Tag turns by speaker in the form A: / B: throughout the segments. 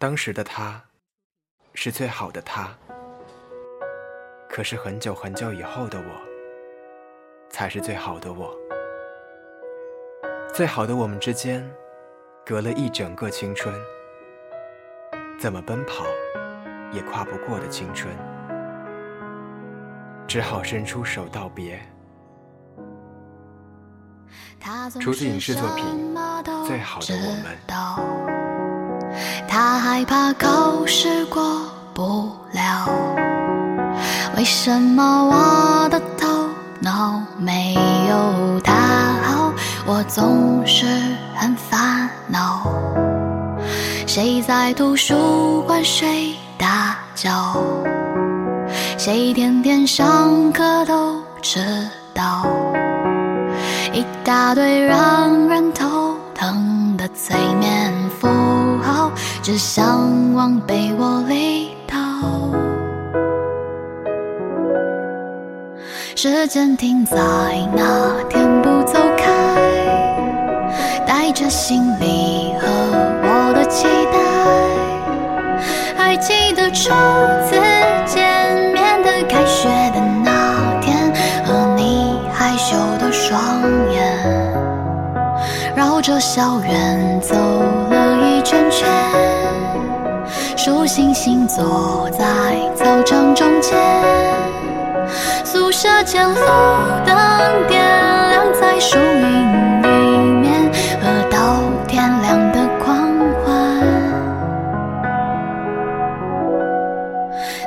A: 当时的他，是最好的他。可是很久很久以后的我，才是最好的我。最好的我们之间，隔了一整个青春，怎么奔跑也跨不过的青春，只好伸出手道别。出自影视作品《最好的我们》。
B: 害怕考试过不了，为什么我的头脑没有他好？我总是很烦恼。谁在图书馆睡大觉？谁天天上课都迟到？一大堆让人头疼的催眠，只想往被窝里逃。时间停在那天不走开，带着行李和我的期待，还记得初次见面的开学的那天，和你害羞的双眼，绕着校园走了，星星坐在操场中间，宿舍前路灯点亮在树荫里面，喝到天亮的狂欢。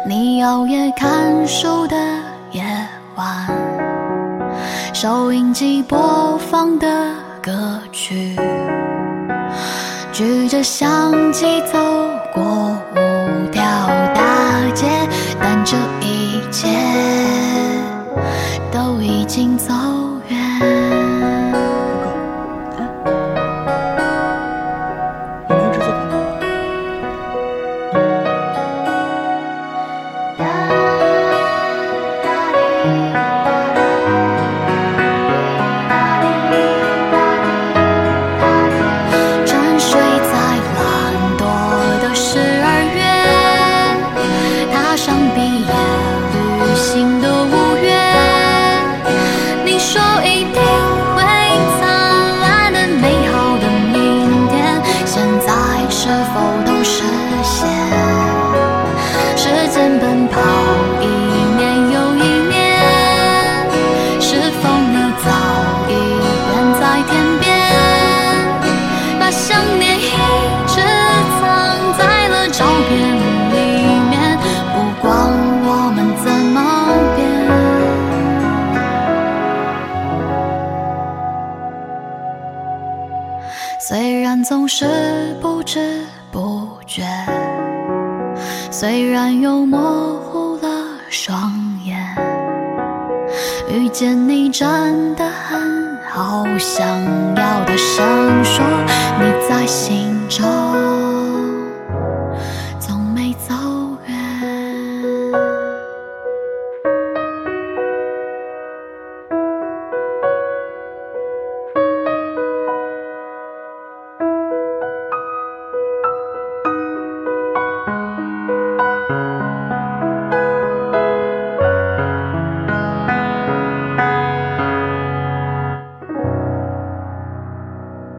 B: 你熬夜看书的夜晚，收音机播放的歌曲，举着相机走请走。总是不知不觉，虽然又模糊了双眼，遇见你真的很好，想要大声说你在心